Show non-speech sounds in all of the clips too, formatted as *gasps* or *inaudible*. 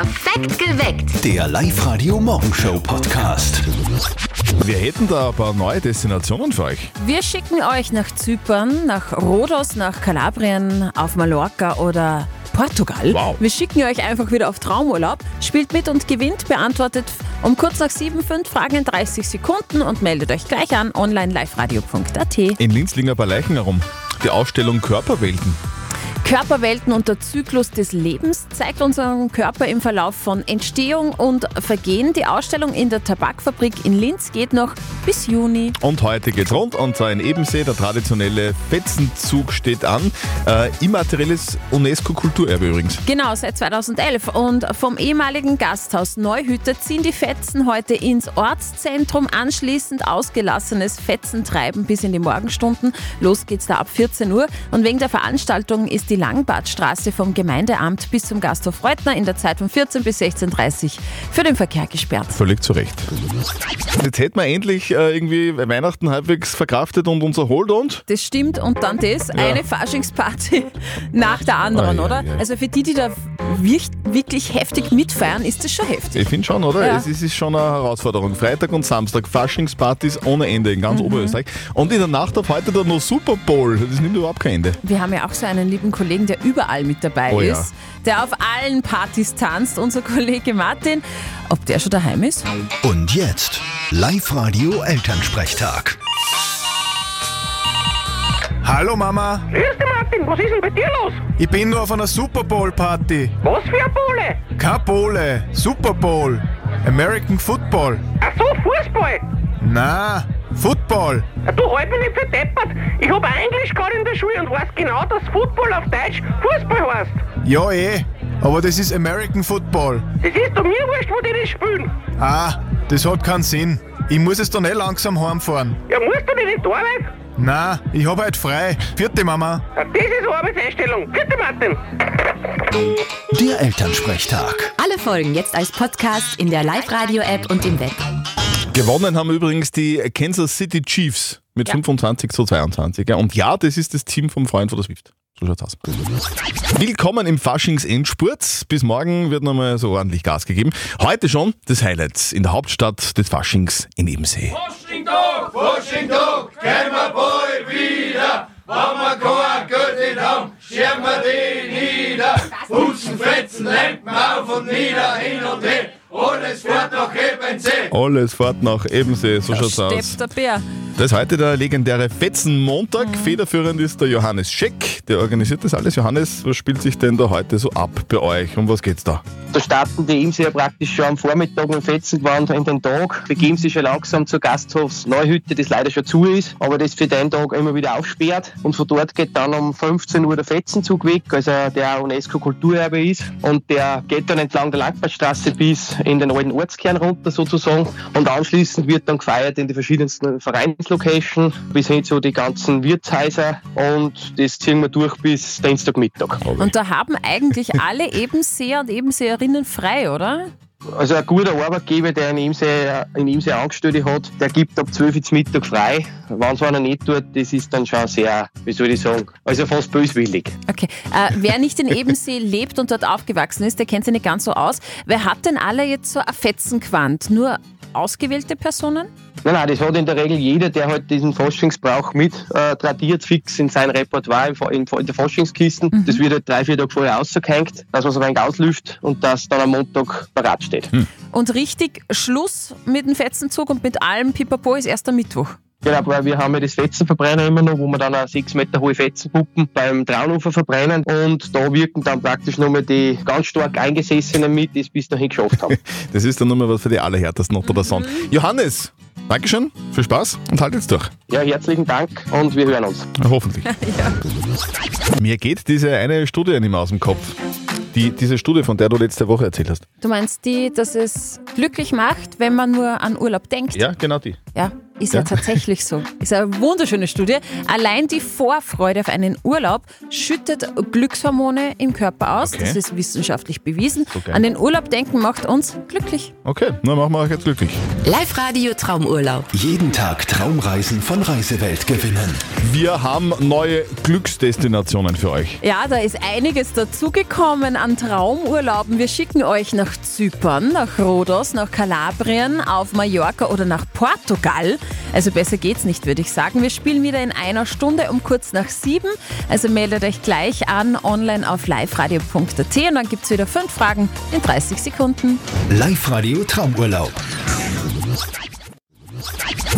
Perfekt geweckt. Der Live-Radio-Morgenshow-Podcast. Wir hätten da ein paar neue Destinationen für euch. Wir schicken euch nach Zypern, nach Rhodos, nach Kalabrien, auf Mallorca oder Portugal. Wow. Wir schicken euch einfach wieder auf Traumurlaub. Spielt mit und gewinnt, beantwortet um kurz nach sieben fünf Fragen in 30 Sekunden und meldet euch gleich an online liveradio.at. In Linz liegen ein paar Leichen herum. Die Ausstellung Körperwelten. Körperwelten und der Zyklus des Lebens zeigt unseren Körper im Verlauf von Entstehung und Vergehen. Die Ausstellung in der Tabakfabrik in Linz geht noch bis Juni. Und heute geht's rund und zwar in Ebensee. Der traditionelle Fetzenzug steht an. Äh, immaterielles UNESCO-Kulturerbe übrigens. Genau, seit 2011. Und vom ehemaligen Gasthaus Neuhütter ziehen die Fetzen heute ins Ortszentrum. Anschließend ausgelassenes Fetzentreiben bis in die Morgenstunden. Los geht's da ab 14 Uhr. Und wegen der Veranstaltung ist die Langbadstraße vom Gemeindeamt bis zum Gasthof Reutner in der Zeit von 14 bis 16.30 Uhr für den Verkehr gesperrt. Völlig zu Recht. Jetzt hätten wir endlich äh, irgendwie Weihnachten halbwegs verkraftet und uns erholt und Das stimmt. Und dann das, eine Faschingsparty nach der anderen, Ei, ei, oder? ei. Also für die, die da wirklich, wirklich heftig mitfeiern, ist das schon heftig. ich finde schon, oder? Ja. Es ist, ist schon eine Herausforderung. Freitag und Samstag Faschingspartys ohne Ende in Mhm. ganz Oberösterreich. Und in der Nacht auf heute dann noch Super Bowl. Das nimmt überhaupt kein Ende. Wir haben ja auch so einen lieben Kollegen, der überall mit dabei Oh ja. ist, der auf allen Partys tanzt, unser Kollege Martin. Ob der schon daheim ist? Und jetzt Live-Radio-Elternsprechtag. Hallo Mama, Grüß dich Martin, was ist denn bei dir los? ich bin nur auf einer Super Bowl Party. Was für eine Bohle? Keine Bowle, Super Bowl. American Football. Ach so, Fußball. Na, Football. Ja, Du halt mich nicht für deppert. Ich hab auch Englisch gehabt in der Schule und weiß genau, dass Football auf Deutsch Fußball heißt. Ja eh, aber das ist American Football. Das ist doch mir wurscht, wo die das spielen. Ah, das hat keinen Sinn. Ich muss jetzt dann eh langsam heimfahren. Ja, musst du nicht in die Arbeit? Na, ich hab heute frei. Vierte Mama. Ja, das ist Arbeitseinstellung. Bitte Martin. Der Elternsprechtag. Alle Folgen jetzt als Podcast in der Live-Radio-App und im Web. Gewonnen haben übrigens die Kansas City Chiefs mit 25 zu 22. Ja. Und ja, das ist das Team vom Freund von der Swift. So schaut's aus. Willkommen im Faschings-Endspurt. Bis morgen wird nochmal so ordentlich Gas gegeben. Heute schon das Highlight in der Hauptstadt des Faschings in Ebensee. Faschingtag, Faschingtag, gehen wir bald wieder. Wenn wir kein Geld nicht haben, schieben wir die nieder. Putzen, fetzen, Lampen auf und nieder, hin und her. Alles fährt nach Ebensee. Alles fährt nach Ebensee, so schaut's aus. Der Bär. Das ist heute der legendäre Fetzenmontag. Federführend ist der Johannes Scheck, der organisiert das alles. Johannes, was spielt sich denn da heute so ab bei euch? Um was geht's da? Da starten die Imseer praktisch schon am Vormittag mit dem Fetzengewand in den Tag, begeben sich schon langsam zur Gasthofs Neuhütte, das leider schon zu ist, aber das für den Tag immer wieder aufsperrt. Und von dort geht dann um 15 Uhr der Fetzenzug weg, also der UNESCO-Kulturerbe ist. Und der geht dann entlang der Langbadstraße bis in den alten Ortskern runter sozusagen. Und anschließend wird dann gefeiert in die verschiedensten Vereinslocations, bis hin zu die ganzen Wirtshäuser. Und das ziehen wir durch bis Dienstagmittag. Und da haben eigentlich alle Ebenseer und Ebenseerinnen frei, oder? Also ein guter Arbeitgeber, der in Imsee, in Angestellte hat, der gibt ab 12 Uhr Mittag frei. Wenn es einer nicht tut, das ist dann schon sehr, wie soll ich sagen, also fast böswillig. Okay. Äh, wer nicht in Ebensee *laughs* lebt und dort aufgewachsen ist, der kennt sich nicht ganz so aus. Wer hat denn alle jetzt so ein Fetzenquant? Nur ausgewählte Personen? Nein, nein, das hat in der Regel jeder, der halt diesen Faschingsbrauch mit äh, tradiert, fix in sein Repertoire in, in, in der Faschingskisten. Das wird halt drei, vier Tage vorher ausgehängt, dass man es ein wenig auslüft und das dann am Montag parat steht. Und richtig Schluss mit dem Fetzenzug und mit allem Pipapo ist erst am Mittwoch. Genau, weil wir haben ja das Fetzenverbrenner immer noch, wo wir dann auch sechs Meter hohe Fetzenpuppen beim Traunufer verbrennen und da wirken dann praktisch nochmal die ganz stark Eingesessenen mit, die es bis dahin geschafft haben. *laughs* Das ist dann nochmal was für die Allerhärtesten unter der Sonne. Johannes, Dankeschön, viel Spaß und halt jetzt durch. Ja, herzlichen Dank und wir hören uns. Hoffentlich. *laughs* Mir geht diese eine Studie nicht mehr aus dem Kopf. Die, diese Studie, von der du letzte Woche erzählt hast. Du meinst die, dass es glücklich macht, wenn man nur an Urlaub denkt? Ja, genau die. Ja. Ist ja, tatsächlich so. Ist eine wunderschöne Studie. Allein die Vorfreude auf einen Urlaub schüttet Glückshormone im Körper aus. Okay. Das ist wissenschaftlich bewiesen. Geil. An den Urlaub denken macht uns glücklich. Okay, dann machen wir euch jetzt glücklich. Live-Radio Traumurlaub. Jeden Tag Traumreisen von Reisewelt gewinnen. Wir haben neue Glücksdestinationen für euch. Ja, da ist einiges dazugekommen an Traumurlauben. Wir schicken euch nach Zypern, nach Rhodos, nach Kalabrien, auf Mallorca oder nach Portugal. Also besser geht's nicht, würde ich sagen. Wir spielen wieder in einer Stunde um kurz nach sieben. Also meldet euch gleich an online auf liveradio.at und dann gibt's wieder fünf Fragen in 30 Sekunden. Live-Radio Traumurlaub.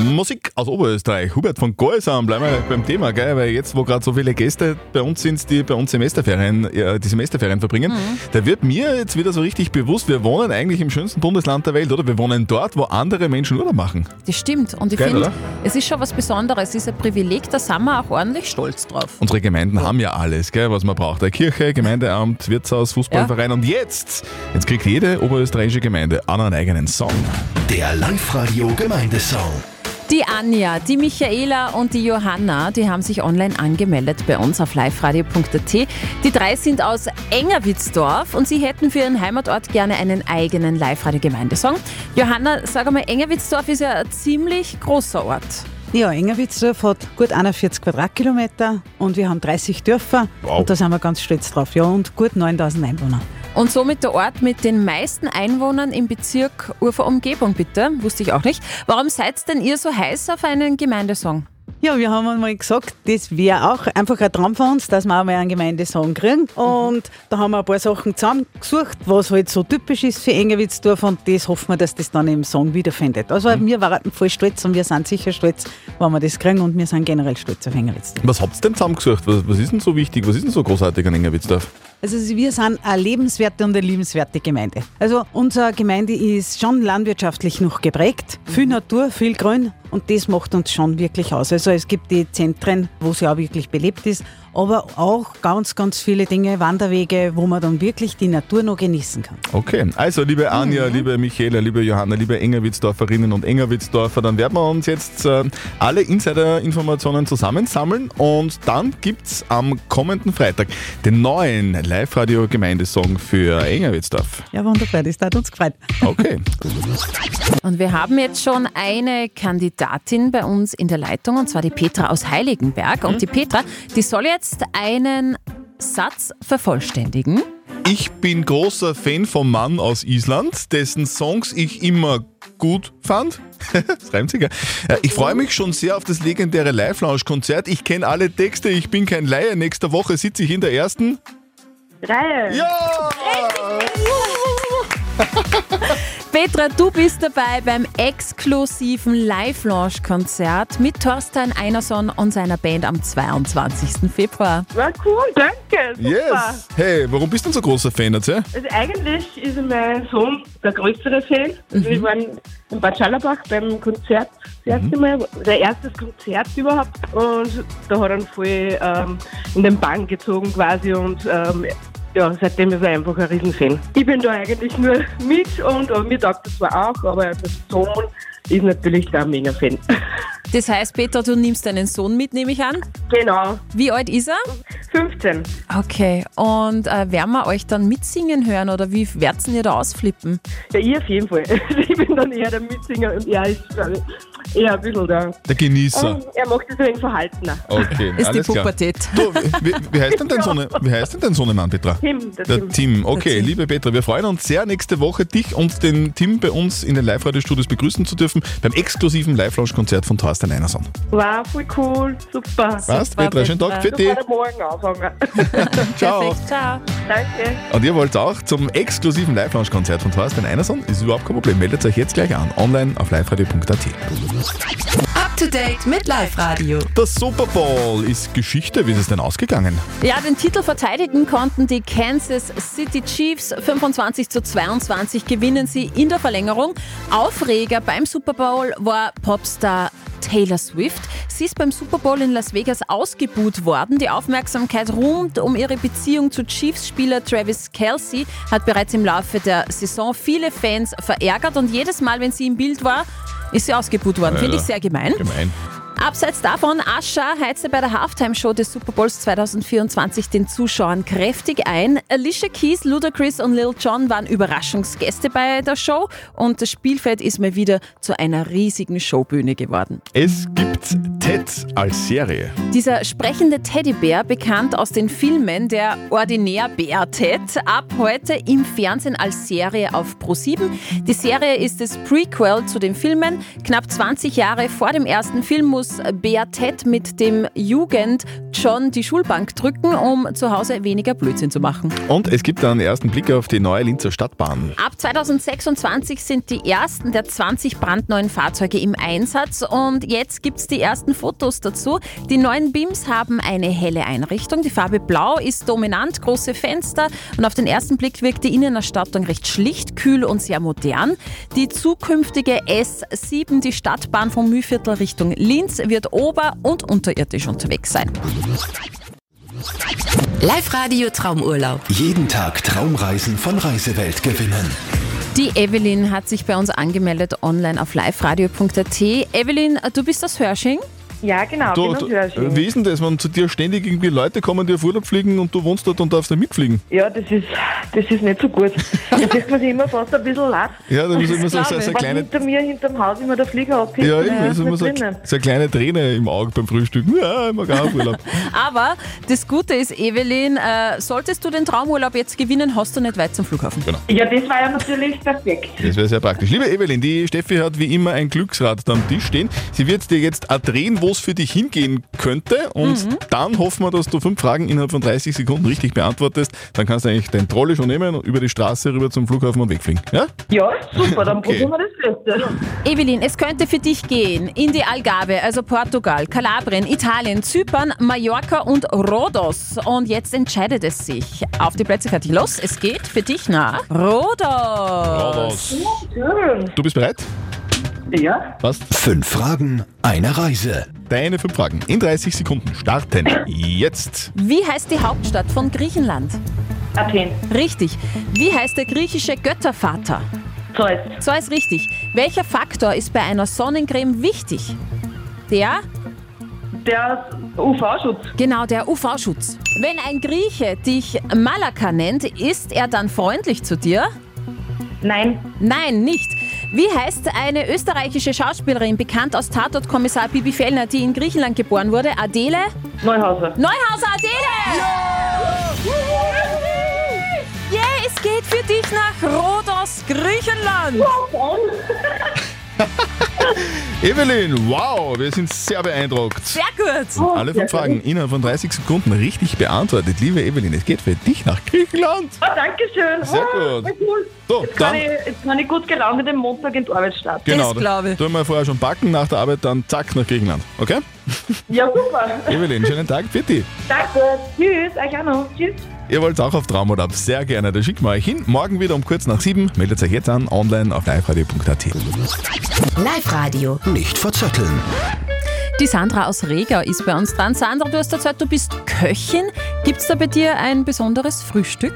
Musik aus Oberösterreich. Hubert von Goisam, bleiben wir beim Thema, gell? weil jetzt, wo gerade so viele Gäste bei uns sind, die bei uns Semesterferien, äh, die Semesterferien verbringen, da wird mir jetzt wieder so richtig bewusst, wir wohnen eigentlich im schönsten Bundesland der Welt, oder? Wir wohnen dort, wo andere Menschen Urlaub machen. Das stimmt. Und ich finde, es ist schon was Besonderes. Es ist ein Privileg, da sind wir auch ordentlich stolz drauf. Unsere Gemeinden haben ja alles, gell, was man braucht. Eine Kirche, Gemeindeamt, Wirtshaus, Fußballverein. Und jetzt, jetzt kriegt jede oberösterreichische Gemeinde einen eigenen Song. Der Live-Radio Gemeindesong. Die Anja, die Michaela und die Johanna, die haben sich online angemeldet bei uns auf liveradio.at. Die drei sind aus Engerwitzdorf und sie hätten für ihren Heimatort gerne einen eigenen Live-Radio-Gemeindesong. Johanna, sag einmal, Engerwitzdorf ist ja ein ziemlich großer Ort. Ja, Engerwitzdorf hat gut 41 Quadratkilometer und wir haben 30 Dörfer Wow. und da sind wir ganz stolz drauf. Ja, und gut 9000 Einwohner. Und somit der Ort mit den meisten Einwohnern im Bezirk Ufer-Umgebung, bitte. Wusste ich auch nicht. Warum seid denn ihr so heiß auf einen Gemeindesong? Ja, wir haben einmal gesagt, das wäre auch einfach ein Traum von uns, dass wir auch mal einen Gemeindesong kriegen. Und da haben wir ein paar Sachen zusammengesucht, was halt so typisch ist für Engerwitzdorf und das hoffen wir, dass das dann im Song wiederfindet. Also wir waren voll stolz und wir sind sicher stolz, wenn wir das kriegen und wir sind generell stolz auf Engerwitzdorf. Was habt ihr denn zusammengesucht? Was, was ist denn so wichtig? Was ist denn so großartig an Engerwitzdorf? Also wir sind eine lebenswerte und eine liebenswerte Gemeinde. Also unsere Gemeinde ist schon landwirtschaftlich noch geprägt. Viel Natur, viel Grün und das macht uns schon wirklich aus. Also es gibt die Zentren, wo sie auch wirklich belebt ist, aber auch ganz, ganz viele Dinge, Wanderwege, wo man dann wirklich die Natur noch genießen kann. Okay, also liebe Anja, liebe Michaela, liebe Johanna, liebe Engerwitzdorferinnen und Engerwitzdorfer, dann werden wir uns jetzt äh, alle Insider-Informationen zusammensammeln und dann gibt's am kommenden Freitag den neuen Live-Radio-Gemeindesong für Engerwitzdorf. Ja, wunderbar, das hat uns gefreut. Okay. Und wir haben jetzt schon eine Kandidatin bei uns in der Leitung, und zwar die Petra aus Heiligenberg. Und die Petra, die soll jetzt einen Satz vervollständigen. Ich bin großer Fan vom Mann aus Island, dessen Songs ich immer gut fand. *laughs* das reimt sich ja. Äh, Ich freue mich schon sehr auf das legendäre Live-Lounge-Konzert. Ich kenne alle Texte, ich bin kein Laie. Nächste Woche sitze ich in der ersten. Reihe. Ja! *laughs* Petra, du bist dabei beim exklusiven Live-Launch-Konzert mit Thorstein Einerson und seiner Band am 22. Februar. War cool, danke. Super. Yes! Hey, warum bist du denn so großer Fan, erzähl? Also eigentlich ist mein Sohn der größere Fan. Also wir waren in Bad Schallerbach beim Konzert das erste Mal, der erstes Konzert überhaupt. Und da hat er ihn voll ähm, in den Bann gezogen quasi und ähm, ja, seitdem ist er einfach ein Riesenfan. Ich bin da eigentlich nur mit und aber mir taugt das zwar auch, aber der Sohn ist natürlich da ein mega Fan. *laughs* Das heißt, Petra, du nimmst deinen Sohn mit, nehme ich an. genau, Wie alt ist er? 15. Okay, und äh, werden wir euch dann mitsingen hören oder wie werdet ihr da ausflippen? Ja, ich auf jeden Fall. *laughs* Ich bin dann eher der Mitsinger und er ist eher ein bisschen der. Der Genießer. Ähm, er macht es ein wenig verhaltener. Okay, *laughs* Ist alles die klar. Pubertät. Du, wie, wie, heißt denn dein Sohne, wie heißt denn dein Sohnemann, Petra? Tim, der, Der Tim. Tim. Okay, Tim. liebe Petra, wir freuen uns sehr, nächste Woche dich und den Tim bei uns in den Live-Radio-Studios begrüßen zu dürfen beim exklusiven Live-Launch-Konzert von Thorstein Einerson. War voll cool, super. Was, Petra? Schönen Tag für dich. kann er morgen anfangen. *laughs* Ciao. Perfekt, ciao. Danke. Und ihr wollt auch zum exklusiven Live-Launch-Konzert von Thorstein Einerson? Ist überhaupt kein Problem. Meldet euch jetzt gleich an. Online auf liveradio.at. Up to date mit Live-Radio. Der Super Bowl ist Geschichte. Wie ist es denn ausgegangen? Ja, den Titel verteidigen konnten die Kansas City Chiefs 25 zu 22 gewinnen sie in der Verlängerung. Aufreger beim Super Bowl war Popstar Taylor Swift. Sie ist beim Super Bowl in Las Vegas ausgebuht worden. Die Aufmerksamkeit rund um ihre Beziehung zu Chiefs-Spieler Travis Kelsey hat bereits im Laufe der Saison viele Fans verärgert und jedes Mal, wenn sie im Bild war, Ist sie ausgebuht worden. Finde ich sehr gemein. Gemein. Abseits davon, Ascha heizte bei der Halftime-Show des Super Bowls 2024 den Zuschauern kräftig ein. Alicia Keys, Ludacris und Lil Jon waren Überraschungsgäste bei der Show und das Spielfeld ist mal wieder zu einer riesigen Showbühne geworden. Es gibt Ted als Serie. Dieser sprechende Teddybär, bekannt aus den Filmen der Ordinärbär Ted, ab heute im Fernsehen als Serie auf Pro7. Die Serie ist das Prequel zu den Filmen. Knapp 20 Jahre vor dem ersten Film muss Bär Ted mit dem Jugend John die Schulbank drücken, um zu Hause weniger Blödsinn zu machen. Und es gibt einen ersten Blick auf die neue Linzer Stadtbahn. Ab 2026 sind die ersten der 20 brandneuen Fahrzeuge im Einsatz und jetzt gibt es die ersten Fotos dazu. Die neuen BIMs haben eine helle Einrichtung. Die Farbe Blau ist dominant, große Fenster und auf den ersten Blick wirkt die Innenausstattung recht schlicht, kühl und sehr modern. Die zukünftige S7, die Stadtbahn vom Mühlviertel Richtung Linz, wird ober- und unterirdisch unterwegs sein. Live-Radio Traumurlaub. Jeden Tag Traumreisen von Reisewelt gewinnen. Die Evelyn hat sich bei uns angemeldet online auf liveradio.at. Evelyn, du bist aus Hörsching? Ja, genau, Du, bin Hörsching. äh, wie ist denn das, wenn zu dir ständig irgendwie Leute kommen, die auf Urlaub fliegen und du wohnst dort und darfst da mitfliegen? Ja, das ist, das ist nicht so gut. *laughs* Da kriegt man sich immer fast ein bisschen leid. Ja, da ist immer so, so, so, eine kleine, hinter mir, hinterm Haus immer der Flieger abhebt. ja, eben, ist immer nicht so, so eine kleine Träne im Auge beim Frühstücken. Ja, mag auch auf Urlaub. *laughs* Aber das Gute ist, Evelyn, äh, solltest du den Traumurlaub jetzt gewinnen, hast du nicht weit zum Flughafen. Genau. Ja, das war ja natürlich perfekt. Das wäre sehr praktisch. Liebe Evelyn, die Steffi hat wie immer ein Glücksrad da am Tisch stehen. Sie wird dir jetzt drehen, wo es für dich hingehen könnte. Und Mhm. dann hoffen wir, dass du fünf Fragen innerhalb von 30 Sekunden richtig beantwortest. Dann kannst du eigentlich dein Trolley schon nehmen und über die Straße rüber zum Flughafen und wegfliegen. Ja? Ja, super, dann *laughs* Okay. probieren wir das Beste. Evelyn, es könnte für dich gehen in die Algarve, also Portugal, Kalabrien, Italien, Zypern, Mallorca und Rhodos. Und jetzt entscheidet es sich. Auf die Plätze fertig los. Es geht für dich nach Rhodos. Schön. Du bist bereit? Ja, Passt. Fünf Fragen, eine Reise. Deine fünf Fragen in 30 Sekunden starten. Jetzt. Wie heißt die Hauptstadt von Griechenland? Athen. Richtig. Wie heißt der griechische Göttervater? Zeus. Zeus richtig. Welcher Faktor ist bei einer Sonnencreme wichtig? Der? Der UV-Schutz. Genau, der UV-Schutz. Wenn ein Grieche dich Malaka nennt, ist er dann freundlich zu dir? Nein. Nein, nicht. Wie heißt eine österreichische Schauspielerin, bekannt aus Tatort-Kommissar Bibi Fellner, die in Griechenland geboren wurde? Adele? Neuhauser. Neuhauser Adele! Yeah, es geht für dich nach Rhodos, Griechenland. *laughs* *laughs* Evelyn, wow, wir sind sehr beeindruckt. Sehr gut. Alle fünf Fragen innerhalb von 30 Sekunden richtig beantwortet. Liebe Evelyn, es geht für dich nach Griechenland. Oh, Dankeschön. Sehr oh, gut. Cool. So, Jetzt kann, dann- ich, jetzt kann ich gut gelaunt den Montag in die Arbeit starten. Genau, Das glaub ich. tun wir vorher schon backen, nach der Arbeit dann zack nach Griechenland. Okay? Ja, super. *laughs* Evelyn, schönen Tag, bitte. Danke. Tschüss. Euch auch noch. Tschüss. Ihr wollt auch auf Traumurlaub? Sehr gerne, da schicken wir euch hin. Morgen wieder um kurz nach sieben. Meldet euch jetzt an, online auf liveradio.at. Live-Radio. Nicht verzetteln. Die Sandra aus Regau ist bei uns dran. Sandra, du hast erzählt, du bist Köchin. Gibt es da bei dir ein besonderes Frühstück?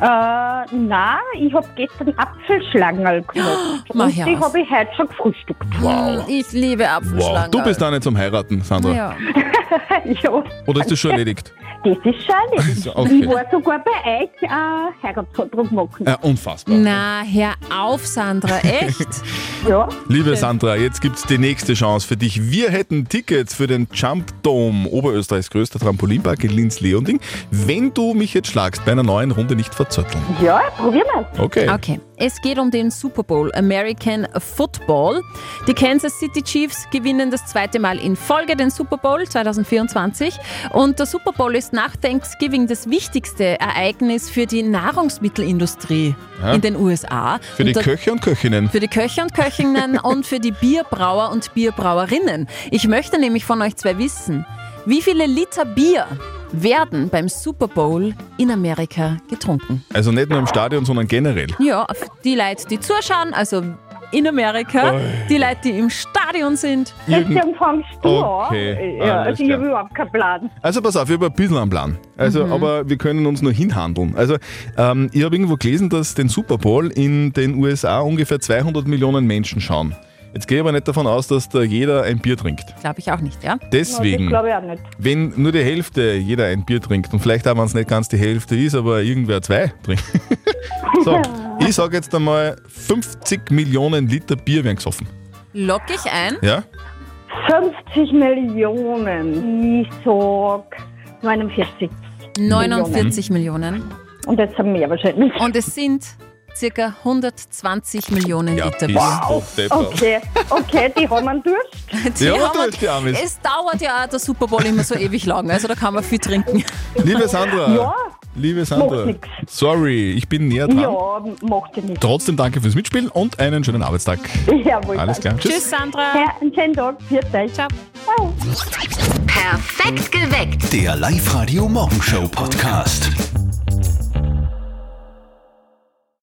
Äh, nein, ich habe gestern Apfelschlangerl gemacht. *gasps* Mach und die habe ich heute schon gefrühstückt. Wow. Ich liebe Wow. Apfelschlangen. Du bist da nicht zum Heiraten, Sandra. Ja. *laughs* *laughs* ja, Oder ist das schon erledigt? *laughs* das ist schon erledigt. *laughs* Okay. Ich war sogar bei euch äh, Heiratsantrag machen. Ja, unfassbar. Na, hör auf, Sandra, echt? Ja, Liebe Sandra, jetzt gibt's die nächste Chance für dich. Wir hätten Tickets für den Jump Dome, Oberösterreichs größter Trampolinpark in Linz-Leonding, wenn du mich jetzt schlagst bei einer neuen Runde nicht verzötteln. ja, probieren wir Okay. Okay, es geht um den Super Bowl American Football. Die Kansas City Chiefs gewinnen das zweite Mal in Folge den Super Bowl 2024. Und der Super Bowl ist nach Thanksgiving das wichtigste Ereignis für die Nahrungsmittelindustrie Ja. in den USA. Für die da- Köche und Köchinnen. Für die Köche und Köchinnen *laughs* und für die Bierbrauer und Bierbrauerinnen. Ich möchte nämlich von euch zwei wissen, wie viele Liter Bier werden beim Super Bowl in Amerika getrunken? Also nicht nur im Stadion, sondern generell. Ja, die Leute, die zuschauen, also in Amerika, Oi. die Leute, die im Stadion sind. Irgend- Deswegen fangst du Okay, an. Ja, also ich habe überhaupt keinen Plan. Also pass auf, ich habe ein bisschen einen Plan. Also, aber wir können uns nur hinhandeln. Also, ähm, ich habe irgendwo gelesen, dass den Super Bowl in den USA ungefähr 200 Millionen Menschen schauen. Jetzt gehe ich aber nicht davon aus, dass da jeder ein Bier trinkt. Glaube ich auch nicht, ja? Deswegen, glaube ich auch nicht. wenn nur die Hälfte jeder ein Bier trinkt und vielleicht auch, wenn es nicht ganz die Hälfte ist, aber irgendwer zwei trinkt. *laughs* so, *laughs* ich sage jetzt einmal, 50 Millionen Liter Bier werden gesoffen. Lock ich ein. Ja? 50 Millionen. Ich sag 49. 49 Millionen. Und jetzt haben mehr wahrscheinlich. Und es sind circa 120 Millionen Ja, Liter deppert. Okay, okay, die haben einen Durst. *laughs* Die Ja, haben du hast die Amis. es dauert ja auch der Super Bowl immer so ewig lang, also da kann man viel trinken. Liebe Sandra, Ja, liebe Sandra, sorry, ich bin näher dran. ja, macht ja nichts. Trotzdem danke fürs Mitspielen und einen schönen Arbeitstag. Jawohl. Alles klar. Tschüss. Tschüss, Sandra. Ja, einen schönen Tag. Viert euch. Ciao. Perfekt geweckt. Der Live-Radio Morgenshow Podcast.